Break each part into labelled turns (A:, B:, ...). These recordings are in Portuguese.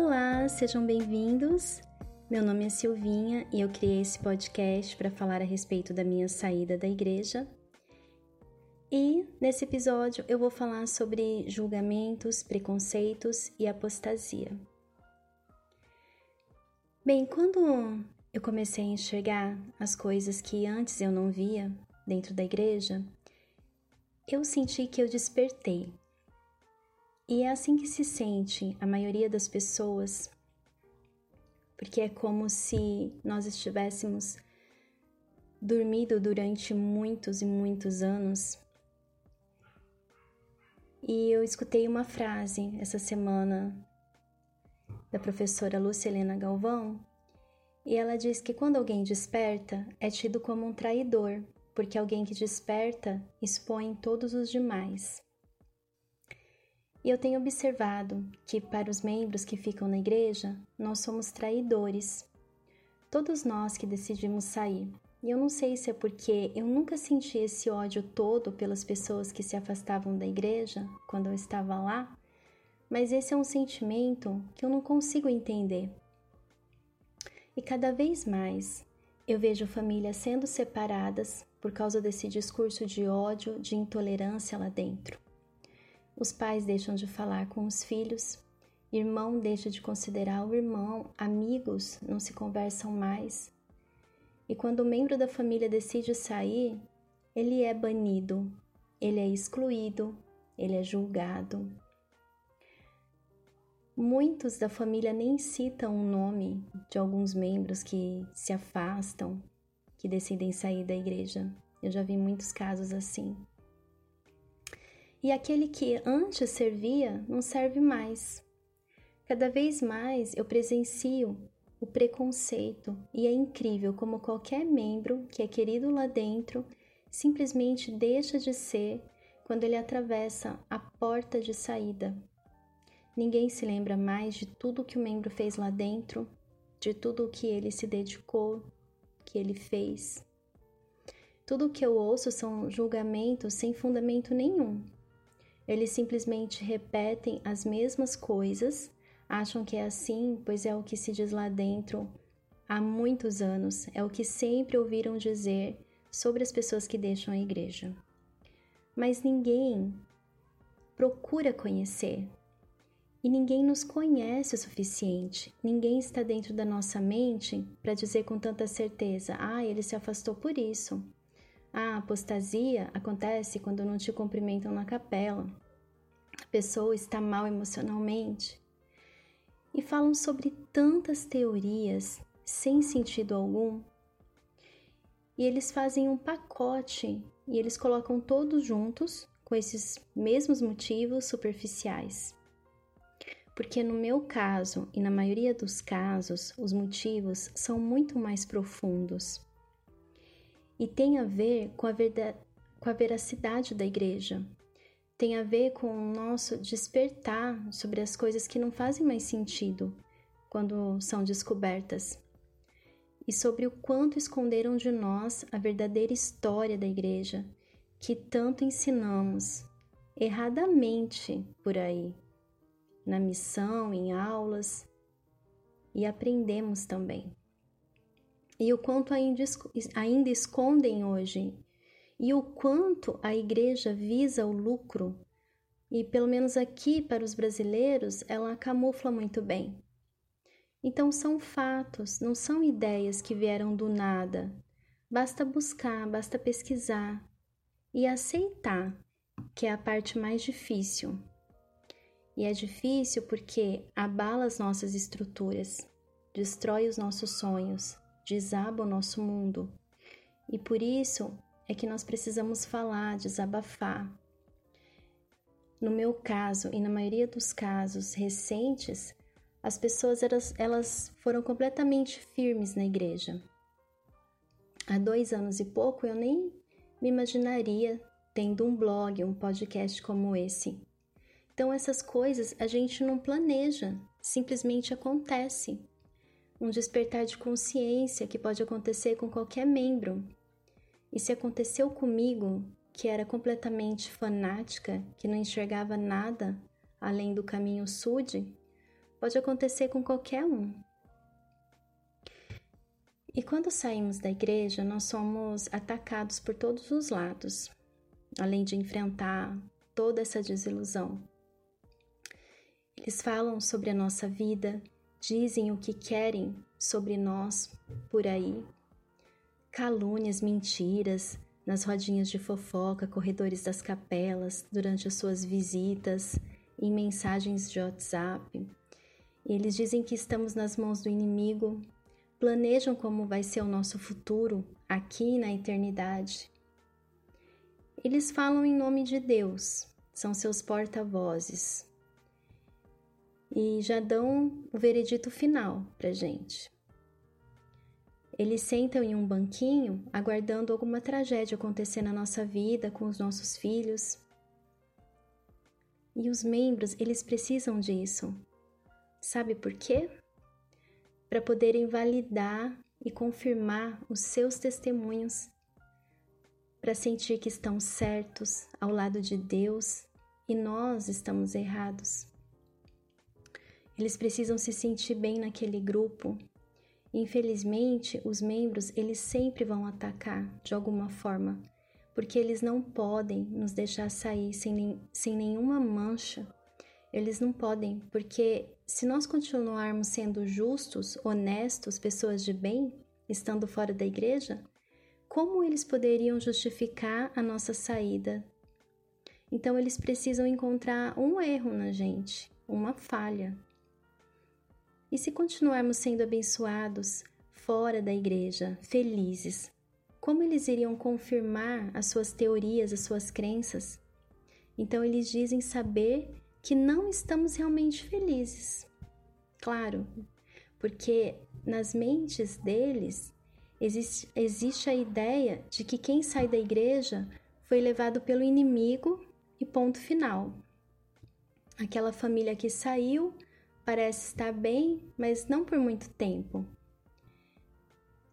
A: Olá, sejam bem-vindos. Meu nome é Silvinha e eu criei esse podcast para falar a respeito da minha saída da igreja. E nesse episódio eu vou falar sobre julgamentos, preconceitos e apostasia. Bem, quando eu comecei a enxergar as coisas que antes eu não via dentro da igreja, eu senti que eu despertei. E é assim que se sente a maioria das pessoas, porque é como se nós estivéssemos dormido durante muitos e muitos anos. E eu escutei uma frase essa semana da professora Lúcia Helena Galvão, e ela diz que quando alguém desperta, é tido como um traidor, porque alguém que desperta expõe todos os demais. E eu tenho observado que, para os membros que ficam na igreja, nós somos traidores. Todos nós que decidimos sair. E eu não sei se é porque eu nunca senti esse ódio todo pelas pessoas que se afastavam da igreja quando eu estava lá, mas esse é um sentimento que eu não consigo entender. E cada vez mais eu vejo famílias sendo separadas por causa desse discurso de ódio, de intolerância lá dentro. Os pais deixam de falar com os filhos, irmão deixa de considerar o irmão, amigos não se conversam mais. E quando o membro da família decide sair, ele é banido, ele é excluído, ele é julgado, Muitos da família nem citam o nome de alguns membros que se afastam, que decidem sair da igreja. Eu já vi muitos casos assim. E aquele que antes servia não serve mais. Cada vez mais eu presencio o preconceito e é incrível como qualquer membro que é querido lá dentro simplesmente deixa de ser quando ele atravessa a porta de saída Ninguém se lembra mais de tudo que o membro fez lá dentro, de tudo o que ele se dedicou, que ele fez. Tudo o que eu ouço são julgamentos sem fundamento nenhum. Eles simplesmente repetem as mesmas coisas, acham que é assim, pois é o que se diz lá dentro há muitos anos, é o que sempre ouviram dizer sobre as pessoas que deixam a igreja. Mas ninguém procura conhecer, e ninguém nos conhece o suficiente, ninguém está dentro da nossa mente para dizer com tanta certeza: ah, ele se afastou por isso. A apostasia acontece quando não te cumprimentam na capela. A pessoa está mal emocionalmente. E falam sobre tantas teorias sem sentido algum. E eles fazem um pacote e eles colocam todos juntos com esses mesmos motivos superficiais porque no meu caso e na maioria dos casos, os motivos são muito mais profundos e tem a ver com a, verdade, com a veracidade da igreja, tem a ver com o nosso despertar sobre as coisas que não fazem mais sentido quando são descobertas e sobre o quanto esconderam de nós a verdadeira história da igreja que tanto ensinamos erradamente por aí na missão, em aulas e aprendemos também. E o quanto ainda, ainda escondem hoje, e o quanto a igreja visa o lucro, e pelo menos aqui para os brasileiros ela camufla muito bem. Então são fatos, não são ideias que vieram do nada. Basta buscar, basta pesquisar e aceitar, que é a parte mais difícil. E é difícil porque abala as nossas estruturas, destrói os nossos sonhos, desaba o nosso mundo. E por isso é que nós precisamos falar, desabafar. No meu caso e na maioria dos casos recentes, as pessoas elas, elas foram completamente firmes na igreja. Há dois anos e pouco eu nem me imaginaria tendo um blog, um podcast como esse. Então, essas coisas a gente não planeja, simplesmente acontece. Um despertar de consciência que pode acontecer com qualquer membro. E se aconteceu comigo, que era completamente fanática, que não enxergava nada além do caminho sude, Pode acontecer com qualquer um. E quando saímos da igreja, nós somos atacados por todos os lados, além de enfrentar toda essa desilusão. Eles falam sobre a nossa vida, dizem o que querem sobre nós por aí. Calúnias, mentiras, nas rodinhas de fofoca, corredores das capelas, durante as suas visitas, em mensagens de WhatsApp. Eles dizem que estamos nas mãos do inimigo, planejam como vai ser o nosso futuro aqui na eternidade. Eles falam em nome de Deus, são seus porta-vozes e já dão o veredito final para gente. Eles sentam em um banquinho aguardando alguma tragédia acontecer na nossa vida com os nossos filhos. E os membros, eles precisam disso. Sabe por quê? para poderem validar e confirmar os seus testemunhos, para sentir que estão certos ao lado de Deus e nós estamos errados. Eles precisam se sentir bem naquele grupo. Infelizmente, os membros eles sempre vão atacar de alguma forma, porque eles não podem nos deixar sair sem, nem, sem nenhuma mancha. Eles não podem, porque se nós continuarmos sendo justos, honestos, pessoas de bem, estando fora da igreja, como eles poderiam justificar a nossa saída? Então, eles precisam encontrar um erro na gente, uma falha. E se continuarmos sendo abençoados fora da igreja, felizes, como eles iriam confirmar as suas teorias, as suas crenças? Então, eles dizem saber que não estamos realmente felizes. Claro, porque nas mentes deles existe, existe a ideia de que quem sai da igreja foi levado pelo inimigo e ponto final. Aquela família que saiu parece estar bem, mas não por muito tempo.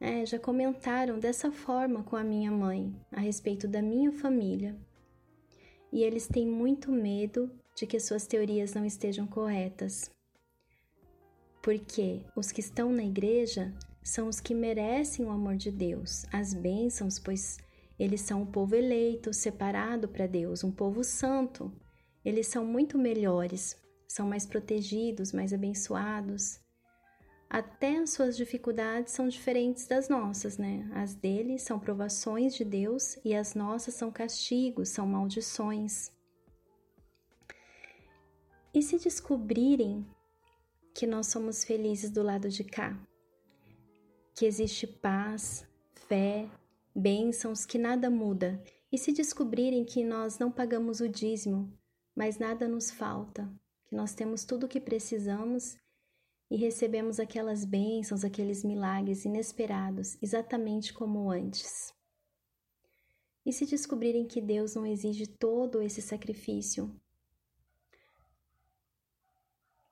A: É, já comentaram dessa forma com a minha mãe a respeito da minha família. E eles têm muito medo de que suas teorias não estejam corretas. Porque os que estão na igreja são os que merecem o amor de Deus, as bênçãos, pois eles são o povo eleito, separado para Deus, um povo santo. Eles são muito melhores, são mais protegidos, mais abençoados. Até as suas dificuldades são diferentes das nossas, né? As deles são provações de Deus e as nossas são castigos, são maldições. E se descobrirem que nós somos felizes do lado de cá? Que existe paz, fé, bênçãos, que nada muda? E se descobrirem que nós não pagamos o dízimo, mas nada nos falta, que nós temos tudo o que precisamos e recebemos aquelas bênçãos, aqueles milagres inesperados, exatamente como antes? E se descobrirem que Deus não exige todo esse sacrifício,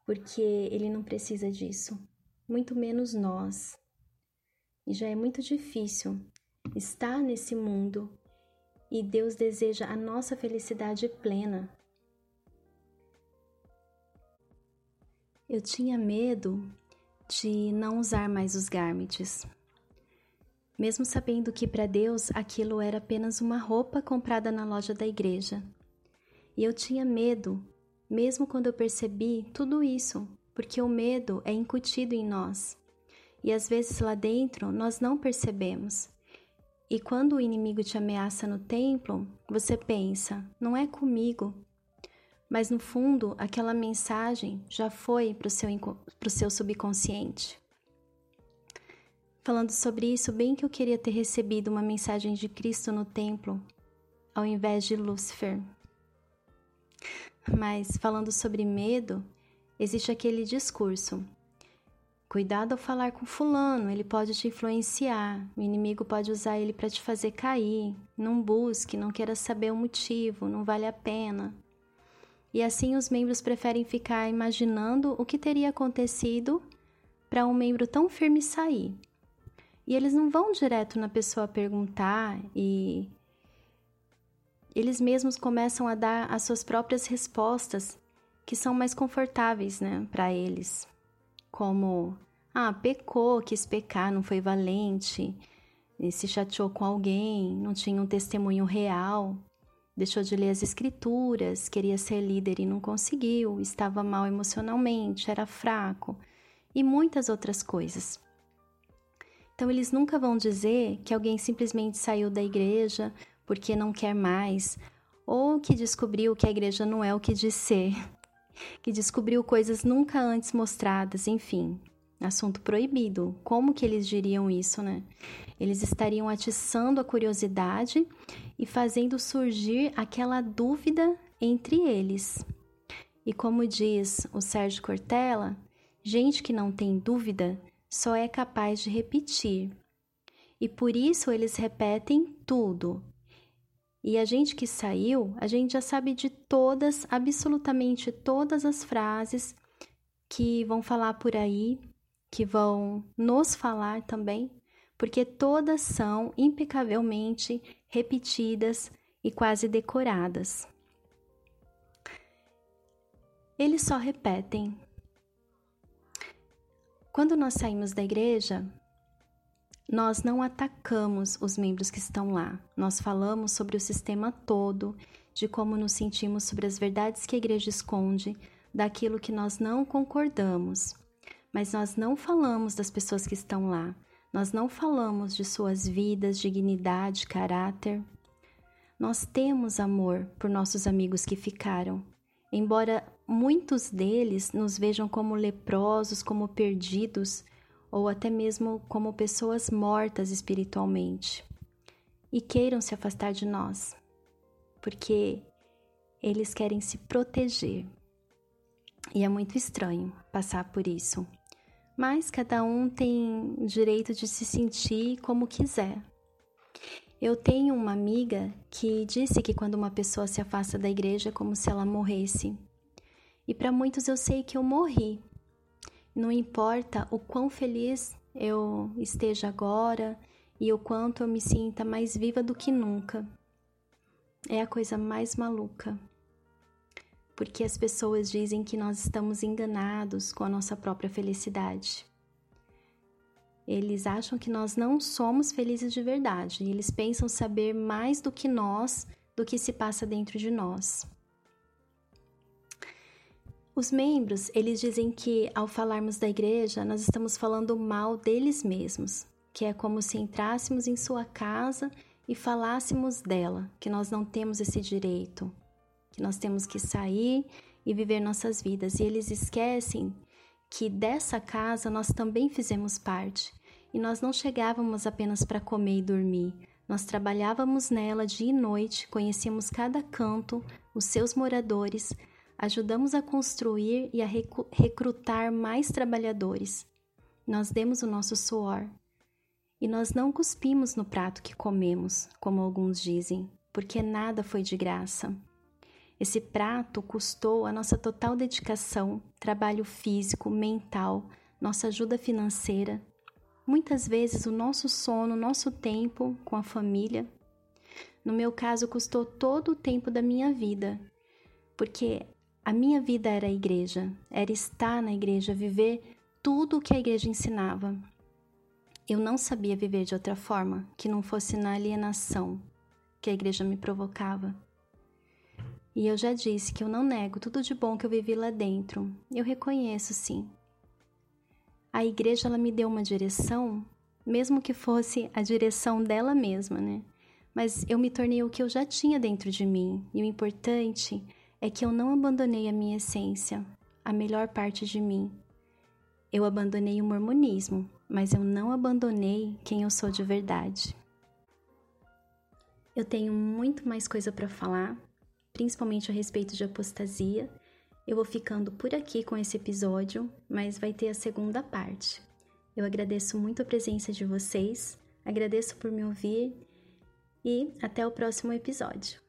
A: porque ele não precisa disso, muito menos nós. E já é muito difícil estar nesse mundo e Deus deseja a nossa felicidade plena. Eu tinha medo de não usar mais os garments, mesmo sabendo que para Deus aquilo era apenas uma roupa comprada na loja da igreja. E eu tinha medo mesmo quando eu percebi tudo isso, porque o medo é incutido em nós. E às vezes lá dentro nós não percebemos. E quando o inimigo te ameaça no templo, você pensa, não é comigo. Mas no fundo, aquela mensagem já foi para o seu, seu subconsciente. Falando sobre isso, bem que eu queria ter recebido uma mensagem de Cristo no templo, ao invés de Lúcifer. Mas falando sobre medo, existe aquele discurso. Cuidado ao falar com fulano, ele pode te influenciar, o inimigo pode usar ele para te fazer cair. Não busque, não queira saber o motivo, não vale a pena. E assim os membros preferem ficar imaginando o que teria acontecido para um membro tão firme sair. E eles não vão direto na pessoa perguntar e eles mesmos começam a dar as suas próprias respostas, que são mais confortáveis, né, para eles, como ah, pecou, quis pecar, não foi valente, se chateou com alguém, não tinha um testemunho real, deixou de ler as escrituras, queria ser líder e não conseguiu, estava mal emocionalmente, era fraco e muitas outras coisas. Então, eles nunca vão dizer que alguém simplesmente saiu da igreja porque não quer mais, ou que descobriu que a igreja não é o que diz ser, que descobriu coisas nunca antes mostradas, enfim, assunto proibido. Como que eles diriam isso, né? Eles estariam atiçando a curiosidade e fazendo surgir aquela dúvida entre eles. E como diz o Sérgio Cortella, gente que não tem dúvida só é capaz de repetir. E por isso eles repetem tudo. E a gente que saiu, a gente já sabe de todas, absolutamente todas as frases que vão falar por aí, que vão nos falar também, porque todas são impecavelmente repetidas e quase decoradas. Eles só repetem, quando nós saímos da igreja, nós não atacamos os membros que estão lá. Nós falamos sobre o sistema todo, de como nos sentimos sobre as verdades que a igreja esconde, daquilo que nós não concordamos. Mas nós não falamos das pessoas que estão lá. Nós não falamos de suas vidas, dignidade, caráter. Nós temos amor por nossos amigos que ficaram, embora muitos deles nos vejam como leprosos, como perdidos ou até mesmo como pessoas mortas espiritualmente e queiram se afastar de nós, porque eles querem se proteger. E é muito estranho passar por isso. Mas cada um tem direito de se sentir como quiser. Eu tenho uma amiga que disse que quando uma pessoa se afasta da igreja é como se ela morresse. E para muitos eu sei que eu morri. Não importa o quão feliz eu esteja agora e o quanto eu me sinta mais viva do que nunca. É a coisa mais maluca. Porque as pessoas dizem que nós estamos enganados com a nossa própria felicidade. Eles acham que nós não somos felizes de verdade. Eles pensam saber mais do que nós do que se passa dentro de nós. Os membros, eles dizem que ao falarmos da igreja, nós estamos falando mal deles mesmos, que é como se entrássemos em sua casa e falássemos dela, que nós não temos esse direito, que nós temos que sair e viver nossas vidas. E eles esquecem que dessa casa nós também fizemos parte. E nós não chegávamos apenas para comer e dormir. Nós trabalhávamos nela dia e noite, conhecíamos cada canto, os seus moradores, ajudamos a construir e a recrutar mais trabalhadores. Nós demos o nosso suor. E nós não cuspimos no prato que comemos, como alguns dizem, porque nada foi de graça. Esse prato custou a nossa total dedicação, trabalho físico, mental, nossa ajuda financeira, muitas vezes o nosso sono, nosso tempo com a família. No meu caso, custou todo o tempo da minha vida, porque a minha vida era a igreja, era estar na igreja, viver tudo o que a igreja ensinava. Eu não sabia viver de outra forma que não fosse na alienação que a igreja me provocava. E eu já disse que eu não nego tudo de bom que eu vivi lá dentro. Eu reconheço, sim. A igreja ela me deu uma direção, mesmo que fosse a direção dela mesma, né? Mas eu me tornei o que eu já tinha dentro de mim. E o importante é que eu não abandonei a minha essência, a melhor parte de mim. Eu abandonei o mormonismo, mas eu não abandonei quem eu sou de verdade. Eu tenho muito mais coisa para falar, principalmente a respeito de apostasia. Eu vou ficando por aqui com esse episódio, mas vai ter a segunda parte. Eu agradeço muito a presença de vocês, agradeço por me ouvir e até o próximo episódio.